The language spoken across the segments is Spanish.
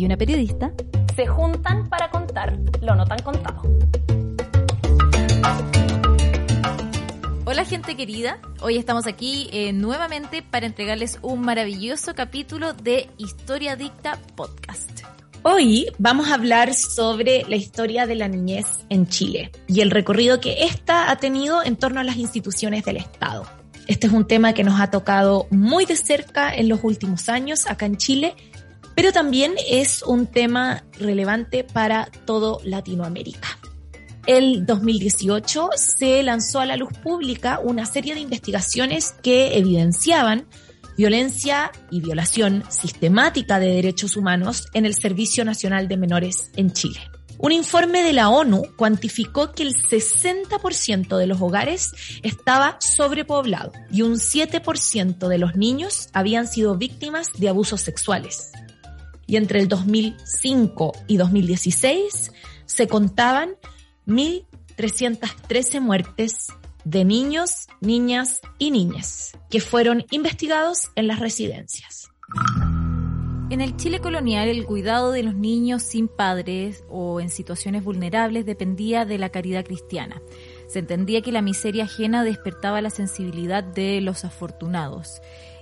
y una periodista se juntan para contar lo no tan contado. Hola gente querida, hoy estamos aquí eh, nuevamente para entregarles un maravilloso capítulo de Historia Dicta Podcast. Hoy vamos a hablar sobre la historia de la niñez en Chile y el recorrido que ésta ha tenido en torno a las instituciones del Estado. Este es un tema que nos ha tocado muy de cerca en los últimos años acá en Chile, pero también es un tema relevante para todo Latinoamérica. El 2018 se lanzó a la luz pública una serie de investigaciones que evidenciaban violencia y violación sistemática de derechos humanos en el Servicio Nacional de Menores en Chile. Un informe de la ONU cuantificó que el 60% de los hogares estaba sobrepoblado y un 7% de los niños habían sido víctimas de abusos sexuales. Y entre el 2005 y 2016 se contaban 1.313 muertes de niños, niñas y niñas que fueron investigados en las residencias. En el Chile colonial, el cuidado de los niños sin padres o en situaciones vulnerables dependía de la caridad cristiana. Se entendía que la miseria ajena despertaba la sensibilidad de los afortunados.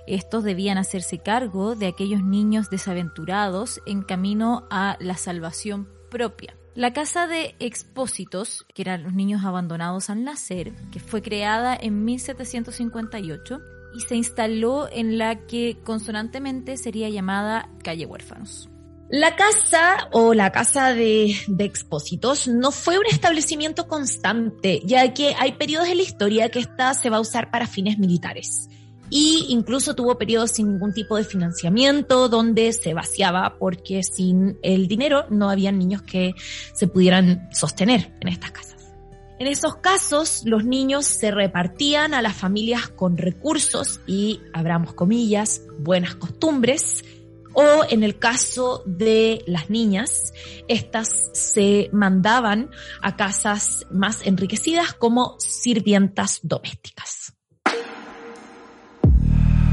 Estos debían hacerse cargo de aquellos niños desaventurados en camino a la salvación propia. La Casa de Expósitos, que eran los niños abandonados al nacer, que fue creada en 1758 y se instaló en la que consonantemente sería llamada Calle Huérfanos. La casa o la casa de, expósitos no fue un establecimiento constante, ya que hay periodos en la historia que esta se va a usar para fines militares y incluso tuvo periodos sin ningún tipo de financiamiento donde se vaciaba porque sin el dinero no había niños que se pudieran sostener en estas casas. En esos casos, los niños se repartían a las familias con recursos y, abramos comillas, buenas costumbres, o en el caso de las niñas, estas se mandaban a casas más enriquecidas como sirvientas domésticas.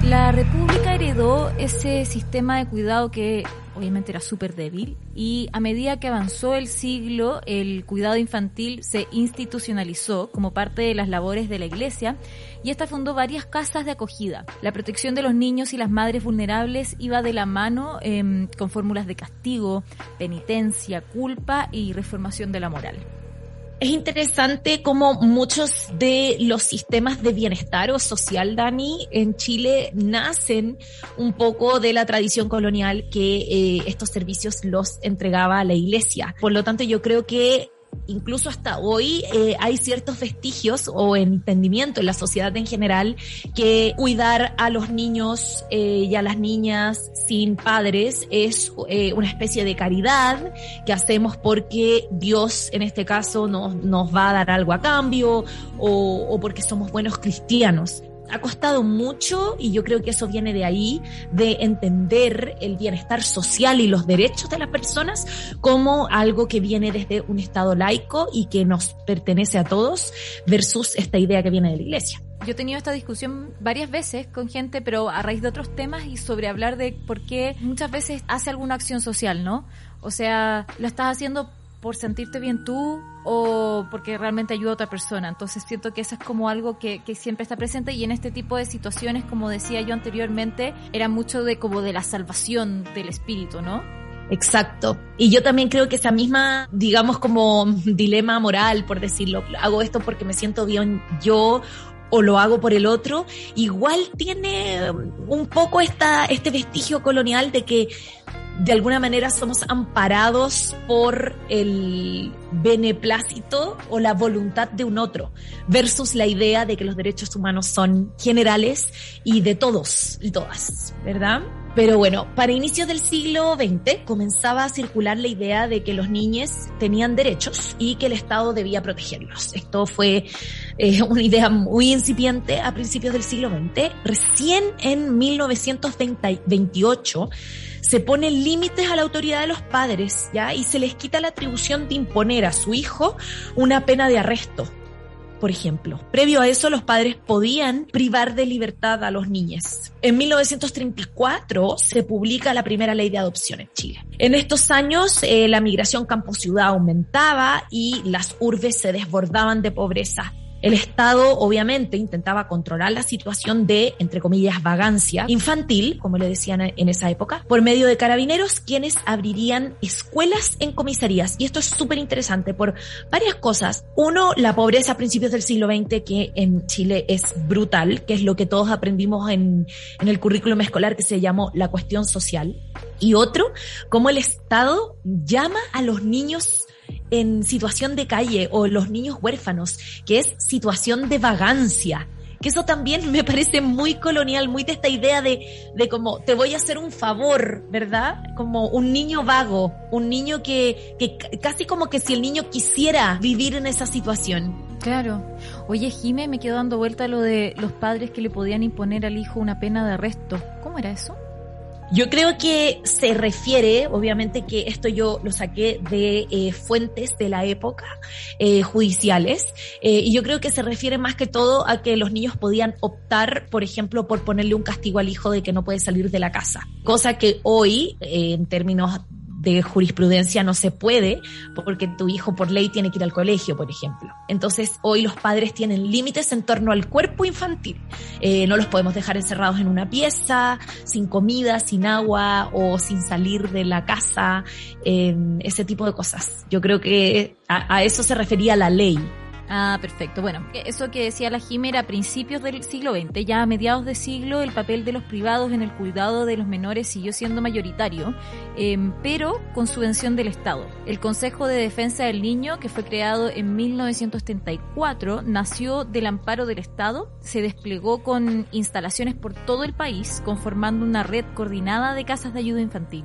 La República heredó ese sistema de cuidado que obviamente era súper débil y a medida que avanzó el siglo el cuidado infantil se institucionalizó como parte de las labores de la Iglesia y esta fundó varias casas de acogida. La protección de los niños y las madres vulnerables iba de la mano eh, con fórmulas de castigo, penitencia, culpa y reformación de la moral es interesante cómo muchos de los sistemas de bienestar o social, Dani, en Chile nacen un poco de la tradición colonial que eh, estos servicios los entregaba a la iglesia. Por lo tanto, yo creo que incluso hasta hoy eh, hay ciertos vestigios o entendimiento en la sociedad en general que cuidar a los niños eh, y a las niñas sin padres es eh, una especie de caridad que hacemos porque Dios en este caso nos, nos va a dar algo a cambio o, o porque somos buenos cristianos ha costado mucho, y yo creo que eso viene de ahí, de entender el bienestar social y los derechos de las personas como algo que viene desde un Estado laico y que nos pertenece a todos, versus esta idea que viene de la Iglesia. Yo he tenido esta discusión varias veces con gente, pero a raíz de otros temas y sobre hablar de por qué muchas veces hace alguna acción social, ¿no? O sea, lo estás haciendo por sentirte bien tú o porque realmente ayuda a otra persona. Entonces siento que eso es como algo que, que, siempre está presente y en este tipo de situaciones, como decía yo anteriormente, era mucho de como de la salvación del espíritu, ¿no? Exacto. Y yo también creo que esa misma, digamos, como dilema moral, por decirlo, hago esto porque me siento bien yo o lo hago por el otro, igual tiene un poco esta, este vestigio colonial de que de alguna manera somos amparados por el beneplácito o la voluntad de un otro, versus la idea de que los derechos humanos son generales y de todos y todas, ¿verdad? Pero bueno, para inicios del siglo XX comenzaba a circular la idea de que los niños tenían derechos y que el Estado debía protegerlos. Esto fue eh, una idea muy incipiente a principios del siglo XX. Recién en 1928 se ponen límites a la autoridad de los padres, ¿ya? Y se les quita la atribución de imponer a su hijo una pena de arresto. por ejemplo. Previo a eso, los padres podían privar de libertad a los niños. En 1934 se publica la primera ley de adopción en Chile. En estos años, eh, la migración campo-ciudad aumentaba y las urbes se desbordaban de pobreza el Estado obviamente intentaba controlar la situación de, entre comillas, vagancia infantil, como le decían en esa época, por medio de carabineros, quienes abrirían escuelas en comisarías. Y esto es súper interesante por varias cosas. Uno, la pobreza a principios del siglo XX, que en Chile es brutal, que es lo que todos aprendimos en, el currículum escolar que se llamó la cuestión social. Y otro, cómo el Estado llama a los niños en situación de calle o los niños huérfanos, que es situación de vagancia. Que eso también me parece muy colonial, muy de esta idea de, de como te voy a hacer un favor, ¿verdad? Como un niño vago, un niño que, que casi como que si el niño quisiera vivir en esa situación. Claro. Oye, Jime, me quedo dando vuelta lo de los padres que le podían imponer al hijo una pena de arresto. ¿Cómo era eso? Yo creo que se refiere, obviamente que esto yo lo saqué de eh, fuentes de la época eh, judiciales, eh, y yo creo que se refiere más que todo a que los niños podían optar, por ejemplo, por ponerle un castigo al hijo de que no puede salir de la casa, cosa que hoy, en términos de jurisprudencia no se puede porque tu hijo por ley tiene que ir al colegio, por ejemplo. Entonces hoy los padres tienen límites en torno al cuerpo infantil. Eh, no los podemos dejar encerrados en una pieza, sin comida, sin agua o sin salir de la casa, ese tipo de cosas. Yo creo que a eso se refería la ley. Ah, perfecto. Bueno, eso que decía la Jimera a principios del siglo XX, ya a mediados de siglo el papel de los privados en el cuidado de los menores siguió siendo mayoritario, em, pero con subvención del Estado. El Consejo de Defensa del Niño, que fue creado en 1934, nació del amparo del Estado, se desplegó con instalaciones por todo el país, conformando una red coordinada de casas de ayuda infantil.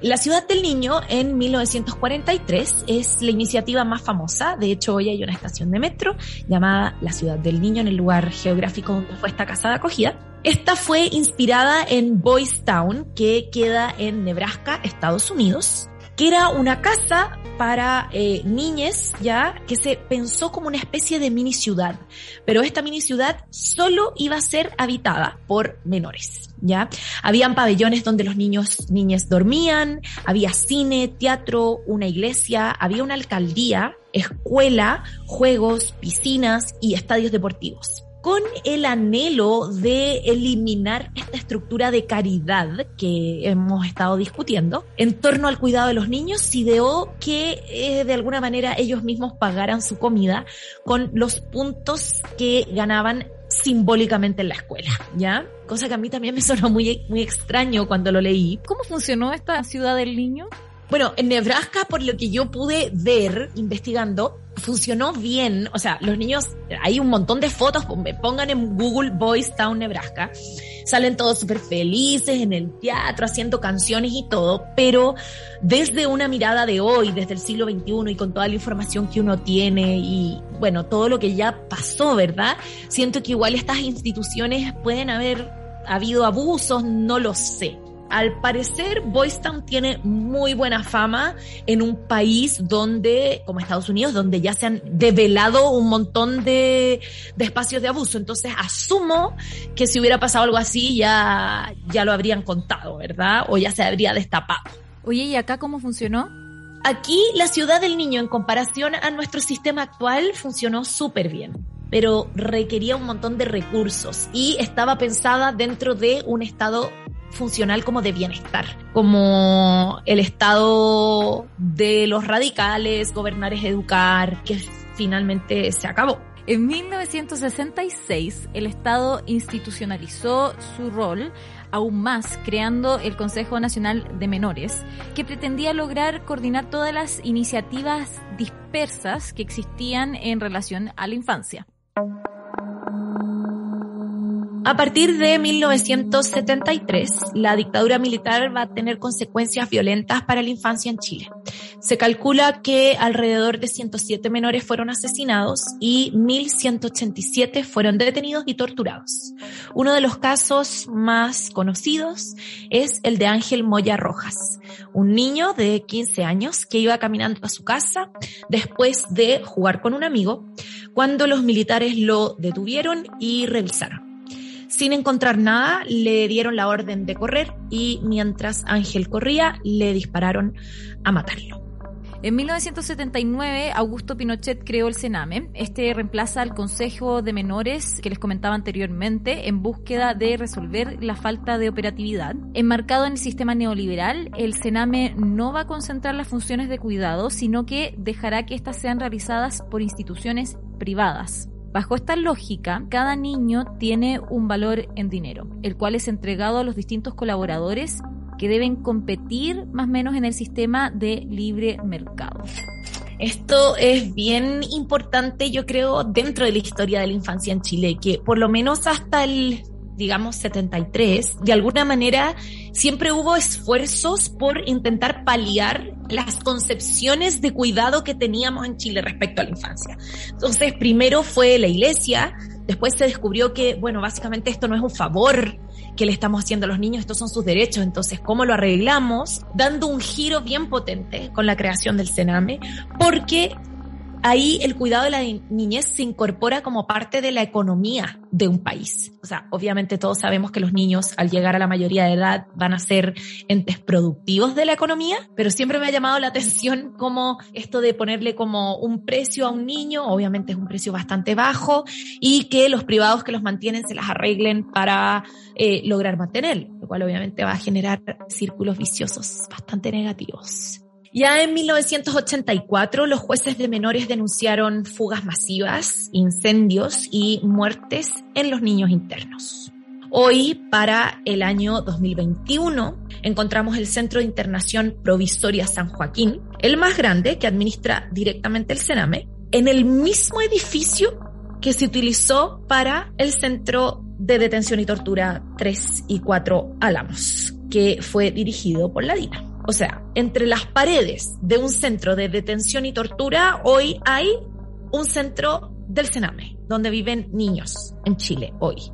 La Ciudad del Niño en 1943 es la iniciativa más famosa. De hecho, hoy hay una estación de metro llamada La Ciudad del Niño en el lugar geográfico donde fue esta casa de acogida. Esta fue inspirada en Boys Town, que queda en Nebraska, Estados Unidos que era una casa para eh, niñes, ya, que se pensó como una especie de mini ciudad. Pero esta mini ciudad solo iba a ser habitada por menores, ya. Habían pabellones donde los niños, niñas dormían, había cine, teatro, una iglesia, había una alcaldía, escuela, juegos, piscinas y estadios deportivos con el anhelo de eliminar esta estructura de caridad que hemos estado discutiendo en torno al cuidado de los niños, ideó que eh, de alguna manera ellos mismos pagaran su comida con los puntos que ganaban simbólicamente en la escuela, ¿ya? Cosa que a mí también me sonó muy, muy extraño cuando lo leí. ¿Cómo funcionó esta ciudad del niño? Bueno, en Nebraska, por lo que yo pude ver investigando, funcionó bien. O sea, los niños, hay un montón de fotos, pongan en Google Boys Town, Nebraska. Salen todos súper felices en el teatro, haciendo canciones y todo, pero desde una mirada de hoy, desde el siglo XXI y con toda la información que uno tiene y bueno, todo lo que ya pasó, ¿verdad? Siento que igual estas instituciones pueden haber habido abusos, no lo sé al parecer Boys Town tiene muy buena fama en un país donde, como Estados Unidos, donde ya se han develado un montón de, de, espacios de abuso. Entonces asumo que si hubiera pasado algo así ya, ya lo habrían contado, ¿verdad? O ya se habría destapado. Oye, ¿y acá cómo funcionó? Aquí la ciudad del niño en comparación a nuestro sistema actual funcionó súper bien pero requería un montón de recursos y estaba pensada dentro de un estado funcional como de bienestar, como el estado de los radicales, gobernar es educar, que finalmente se acabó. En 1966, el Estado institucionalizó su rol aún más, creando el Consejo Nacional de Menores, que pretendía lograr coordinar todas las iniciativas dispersas que existían en relación a la infancia. A partir de 1973, la dictadura militar va a tener consecuencias violentas para la infancia en Chile. Se calcula que alrededor de 107 menores fueron asesinados y 1.187 fueron detenidos y torturados. Uno de los casos más conocidos es el de Ángel Moya Rojas, un niño de 15 años que iba caminando a su casa después de jugar con un amigo cuando los militares lo detuvieron y revisaron. Sin encontrar nada, le dieron la orden de correr y mientras Ángel corría, le dispararon a matarlo. En 1979, Augusto Pinochet creó el Sename. Este reemplaza al Consejo de Menores que les comentaba anteriormente en búsqueda de resolver la falta de operatividad. Enmarcado en el sistema neoliberal, el Sename no va a concentrar las funciones de cuidado, sino que dejará que éstas sean realizadas por instituciones privadas. Bajo esta lógica, cada niño tiene un valor en dinero, el cual es entregado a los distintos colaboradores que deben competir más o menos en el sistema de libre mercado. Esto es bien importante, yo creo, dentro de la historia de la infancia en Chile, que por lo menos hasta el digamos 73, de alguna manera siempre hubo esfuerzos por intentar paliar las concepciones de cuidado que teníamos en Chile respecto a la infancia. Entonces, primero fue la iglesia, después se descubrió que, bueno, básicamente esto no es un favor que le estamos haciendo a los niños, estos son sus derechos, entonces, ¿cómo lo arreglamos? Dando un giro bien potente con la creación del Sename, porque ahí el cuidado de la niñez se incorpora como parte de la economía de un país. O sea, obviamente todos sabemos que los niños al llegar a la mayoría de edad van a ser entes productivos de la economía, pero siempre me ha llamado la atención como esto de ponerle como un precio a un niño, obviamente es un precio bastante bajo, y que los privados que los mantienen se las arreglen para eh, lograr mantener, lo cual obviamente va a generar círculos viciosos bastante negativos. Ya en 1984, los jueces de menores denunciaron fugas masivas, incendios y muertes en los niños internos. Hoy, para el año 2021, encontramos el Centro de Internación Provisoria San Joaquín, el más grande que administra directamente el Sename, en el mismo edificio que se utilizó para el Centro de Detención y Tortura 3 y 4 Álamos, que fue dirigido por la DINA. O sea, entre las paredes de un centro de detención y tortura, hoy hay un centro del Sename, donde viven niños en Chile hoy.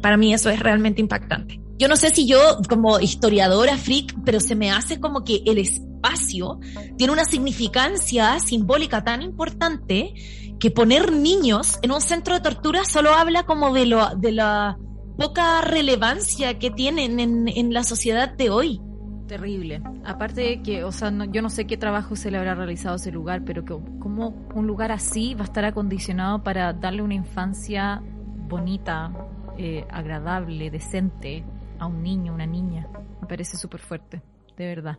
Para mí eso es realmente impactante. Yo no sé si yo como historiadora freak, pero se me hace como que el espacio tiene una significancia simbólica tan importante que poner niños en un centro de tortura solo habla como de, lo, de la poca relevancia que tienen en, en la sociedad de hoy. Terrible. Aparte de que, o sea, yo no sé qué trabajo se le habrá realizado a ese lugar, pero que como un lugar así va a estar acondicionado para darle una infancia bonita, eh, agradable, decente a un niño, una niña. Me parece súper fuerte, de verdad.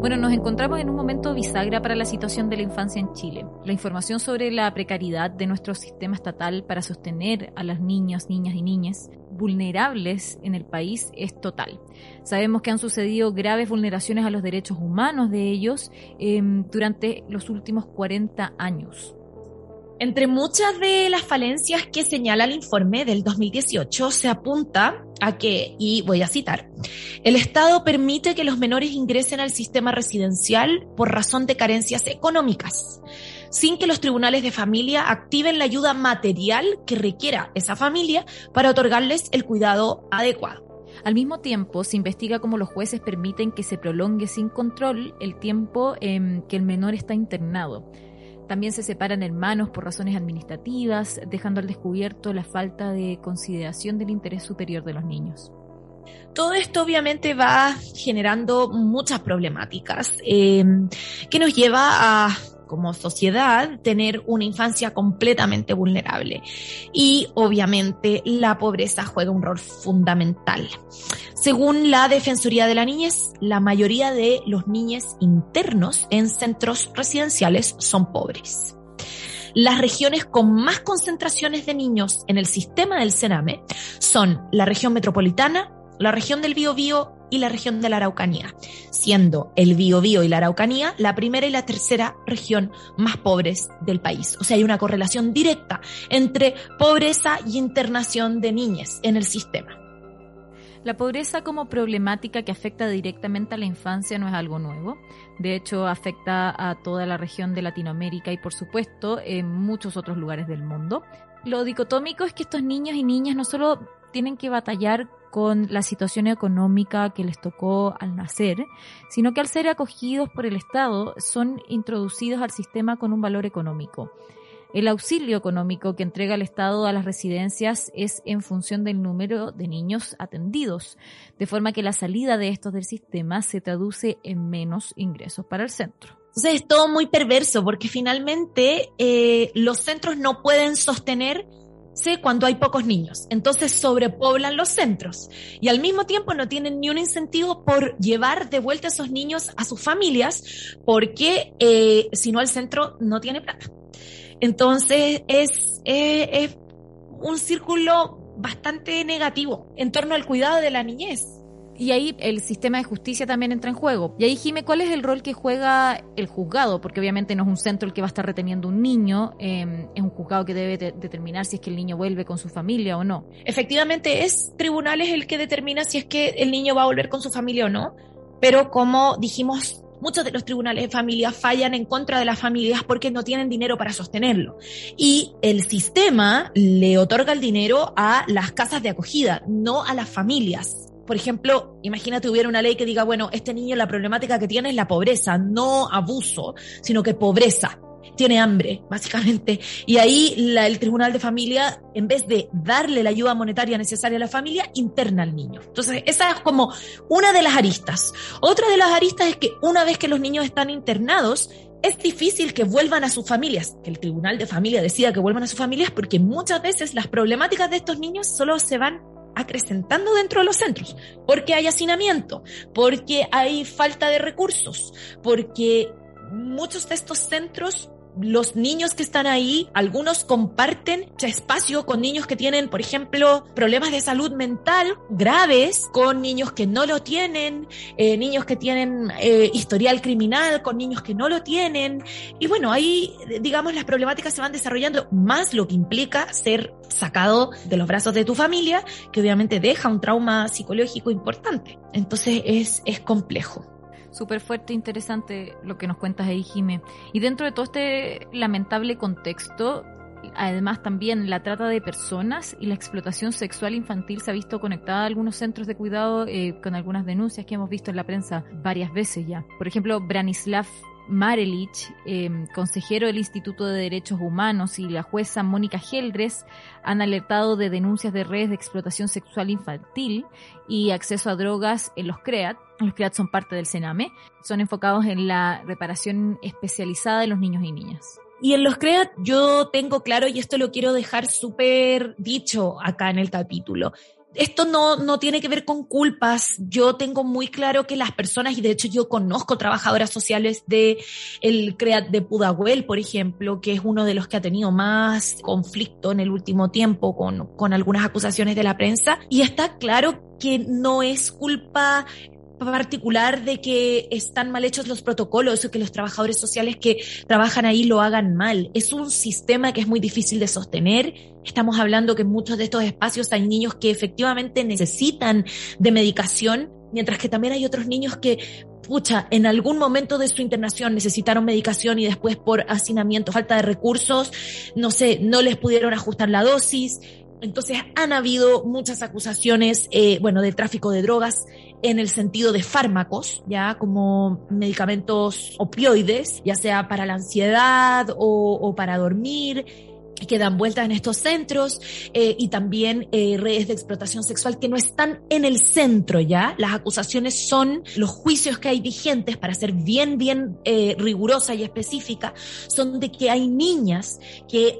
Bueno, nos encontramos en un momento bisagra para la situación de la infancia en Chile. La información sobre la precariedad de nuestro sistema estatal para sostener a las niñas, niñas y niñas vulnerables en el país es total. Sabemos que han sucedido graves vulneraciones a los derechos humanos de ellos em, durante los últimos 40 años. Entre muchas de las falencias que señala el informe del 2018 se apunta a que, y voy a citar, el Estado permite que los menores ingresen al sistema residencial por razón de carencias económicas, sin que los tribunales de familia activen la ayuda material que requiera esa familia para otorgarles el cuidado adecuado. Al mismo tiempo, se investiga cómo los jueces permiten que se prolongue sin control el tiempo en que el menor está internado también se separan hermanos por razones administrativas, dejando al descubierto la falta de consideración del interés superior de los niños. Todo esto obviamente va generando muchas problemáticas eh, que nos lleva a como sociedad tener una infancia completamente vulnerable. Y obviamente la pobreza juega un rol fundamental. Según la Defensoría de la Niñez, la mayoría de los niños internos en centros residenciales son pobres. Las regiones con más concentraciones de niños en el sistema del Sename son la región metropolitana, la región del Biobío y la región de la Araucanía, siendo el Biobío y la Araucanía la primera y la tercera región más pobres del país. O sea, hay una correlación directa entre pobreza y internación de niñas en el sistema. La pobreza como problemática que afecta directamente a la infancia no es algo nuevo. De hecho, afecta a toda la región de Latinoamérica y, por supuesto, en muchos otros lugares del mundo. Lo dicotómico es que estos niños y niñas no solo tienen que batallar con la situación económica que les tocó al nacer, sino que al ser acogidos por el Estado son introducidos al sistema con un valor económico. El auxilio económico que entrega el Estado a las residencias es en función del número de niños atendidos, de forma que la salida de estos del sistema se traduce en menos ingresos para el centro. Entonces es todo muy perverso porque finalmente eh, los centros no pueden sostener cuando hay pocos niños. Entonces sobrepoblan los centros y al mismo tiempo no tienen ni un incentivo por llevar de vuelta a esos niños a sus familias porque eh, si no el centro no tiene plata. Entonces es, eh, es un círculo bastante negativo en torno al cuidado de la niñez. Y ahí el sistema de justicia también entra en juego. Y ahí, Jime, ¿cuál es el rol que juega el juzgado? Porque obviamente no es un centro el que va a estar reteniendo un niño, eh, es un juzgado que debe determinar si es que el niño vuelve con su familia o no. Efectivamente, es tribunales el que determina si es que el niño va a volver con su familia o no. Pero como dijimos muchos de los tribunales de familia fallan en contra de las familias porque no tienen dinero para sostenerlo. Y el sistema le otorga el dinero a las casas de acogida, no a las familias. Por ejemplo, imagínate hubiera una ley que diga, bueno, este niño la problemática que tiene es la pobreza, no abuso, sino que pobreza. Tiene hambre, básicamente. Y ahí el Tribunal de Familia, en vez de darle la ayuda monetaria necesaria a la familia, interna al niño. Entonces, esa es como una de las aristas. Otra de las aristas es que una vez que los niños están internados, es difícil que vuelvan a sus familias, que el Tribunal de Familia decida que vuelvan a sus familias, porque muchas veces las problemáticas de estos niños solo se van acrecentando dentro de los centros, porque hay hacinamiento, porque hay falta de recursos, porque muchos de estos centros los niños que están ahí, algunos comparten espacio con niños que tienen, por ejemplo, problemas de salud mental graves, con niños que no lo tienen, eh, niños que tienen eh, historial criminal, con niños que no lo tienen. Y bueno, ahí, digamos, las problemáticas se van desarrollando, más lo que implica ser sacado de los brazos de tu familia, que obviamente deja un trauma psicológico importante. Entonces es, es complejo súper fuerte interesante lo que nos cuentas ahí, Jime. Y dentro de todo este lamentable contexto, además también la trata de personas y la explotación sexual infantil se ha visto conectada a algunos centros de cuidado eh, con algunas denuncias que hemos visto en la prensa varias veces ya. Por ejemplo, Branislav Marelich, em, consejero del Instituto de Derechos Humanos, y la jueza Mónica Geldres han alertado de denuncias de redes de explotación sexual infantil y acceso a drogas en los CREAT. Los CREAT son parte del CENAME. Son enfocados en la reparación especializada de los niños y niñas. Y en los CREAT yo tengo claro, y esto lo quiero dejar súper dicho acá en el capítulo, esto no, no tiene que ver con culpas. Yo tengo muy claro que las personas, y de hecho yo conozco trabajadoras sociales de el CREAT de Pudahuel, por ejemplo, que es uno de los que ha tenido más conflicto en el último tiempo con, con algunas acusaciones de la prensa. Y está claro que no es culpa particular de que están mal hechos los protocolos o que los trabajadores sociales que trabajan ahí lo hagan mal. Es un sistema que es muy difícil de sostener. Estamos hablando que en muchos de estos espacios hay niños que efectivamente necesitan de medicación, mientras que también hay otros niños que pucha, en algún momento de su internación necesitaron medicación y después por hacinamiento, falta de recursos, no sé, no les pudieron ajustar la dosis. Entonces han habido muchas acusaciones, eh, bueno, de tráfico de drogas en el sentido de fármacos, ya como medicamentos opioides, ya sea para la ansiedad o, para dormir que dan vueltas en estos centros eh, y también eh, redes de explotación sexual que no están en el centro ya. Las acusaciones son los juicios que hay vigentes para ser bien, bien eh, rigurosa y específica, son de que hay niñas que,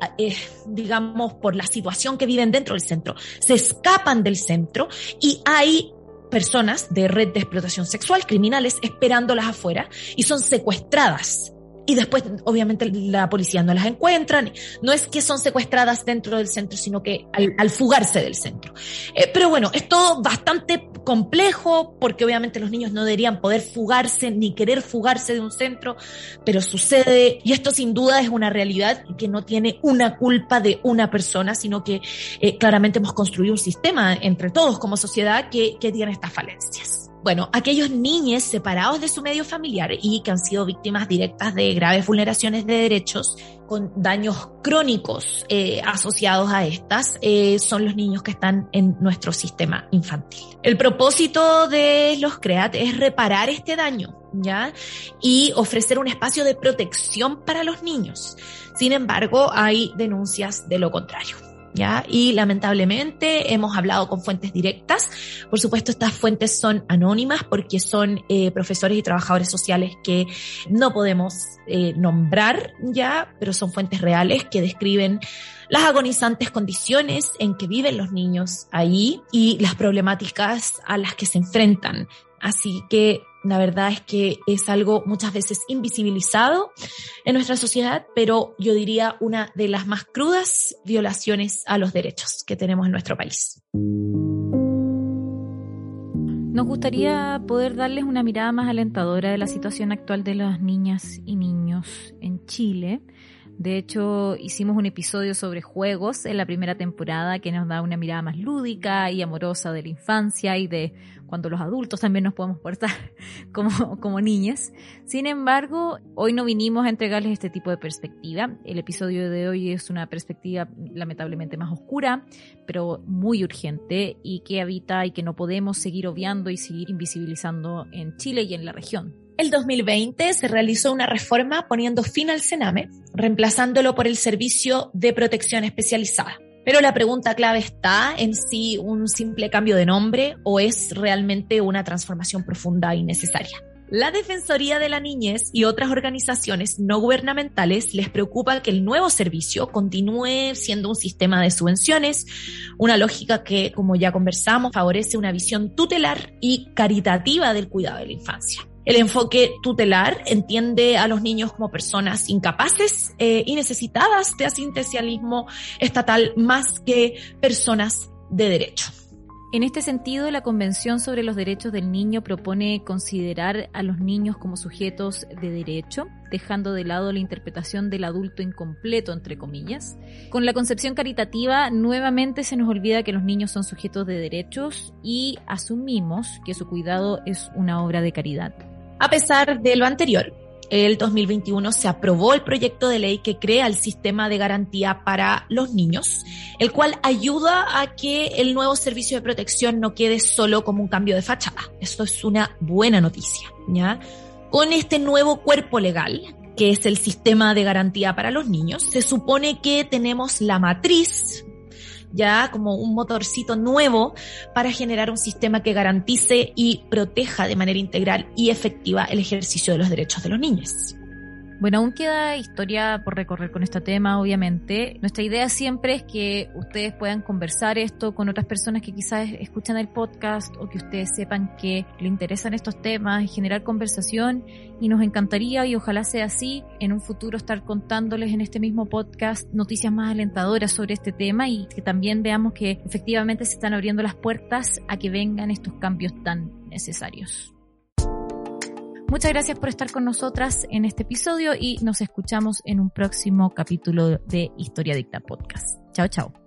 digamos, por la situación que viven dentro del centro, se escapan del centro y hay personas de red de explotación sexual, criminales, esperándolas afuera y son secuestradas y después obviamente la policía no las encuentra. No es que son secuestradas dentro del centro, sino que al, fugarse del centro. Eh, pero bueno, es todo bastante complejo porque obviamente los niños no deberían poder fugarse ni querer fugarse de un centro, pero sucede y esto sin duda es una realidad que no tiene una culpa de una persona, sino que eh, claramente hemos construido un sistema entre todos como sociedad que, que tiene estas falencias bueno, aquellos niños separados de su medio familiar y que han sido víctimas directas de graves vulneraciones de derechos con daños crónicos eh, asociados a estas, eh, son los niños que están en nuestro sistema infantil. El propósito de los CREAT es reparar este daño ¿ya? Y ofrecer un espacio de protección para los niños. Sin embargo, hay denuncias de lo contrario. Y lamentablemente hemos hablado con fuentes directas. Por supuesto, estas fuentes son anónimas porque son eh, profesores y trabajadores sociales que no podemos eh, nombrar ya, pero son fuentes reales que describen las agonizantes condiciones en que viven los niños ahí y las problemáticas a las que se enfrentan. Así que la verdad es que es algo muchas veces invisibilizado en nuestra sociedad, pero yo diría una de las más crudas violaciones a los derechos que tenemos en nuestro país. Nos gustaría poder darles una mirada más alentadora de la situación actual de las niñas y niños en Chile de hecho, hicimos un episodio sobre juegos en la primera temporada que nos da una mirada más lúdica y amorosa de la infancia y de cuando los adultos también nos podemos portar como, como niñas. Sin embargo, hoy no vinimos a entregarles este tipo de perspectiva. El episodio de hoy es una perspectiva lamentablemente más oscura, pero muy urgente y que habita y que no podemos seguir obviando y seguir invisibilizando en Chile y en la región. El 2020 se realizó una reforma poniendo fin al Sename, reemplazándolo por el Servicio de Protección Especializada. Pero la pregunta clave está en si un simple cambio de nombre o es realmente una transformación profunda y necesaria. La Defensoría de la Niñez y otras organizaciones no gubernamentales les preocupa que el nuevo servicio continúe siendo un sistema de subvenciones, una lógica que, como ya conversamos, favorece una visión tutelar y caritativa del cuidado de la infancia. El enfoque tutelar entiende a los niños como personas incapaces eh, y necesitadas de asistencialismo estatal más que personas de derecho. En este sentido, la Convención sobre los Derechos del Niño propone considerar a los niños como sujetos de derecho, dejando de lado la interpretación del adulto incompleto, entre comillas. Con la concepción caritativa, nuevamente se nos olvida que los niños son sujetos de derechos y asumimos que su cuidado es una obra de caridad. A pesar de lo anterior, el 2021 se aprobó el proyecto de ley que crea el sistema de garantía para los niños, el cual ayuda a que el nuevo servicio de protección no quede solo como un cambio de fachada. Esto es una buena noticia, ¿ya? Con este nuevo cuerpo legal, que es el sistema de garantía para los niños, se supone que tenemos la matriz ya como un motorcito nuevo para generar un sistema que garantice y proteja de manera integral y efectiva el ejercicio de los derechos de los niños. Bueno, aún queda historia por recorrer con este tema, obviamente. Nuestra idea siempre es que ustedes puedan conversar esto con otras personas que quizás escuchan el podcast o que ustedes sepan que le interesan estos temas y generar conversación. Y nos encantaría, y ojalá sea así, en un futuro estar contándoles en este mismo podcast noticias más alentadoras sobre este tema y que también veamos que efectivamente se están abriendo las puertas a que vengan estos cambios tan necesarios. Muchas gracias por estar con nosotras en este episodio y nos escuchamos en un próximo capítulo de Historia Dicta Podcast. Chao, chao.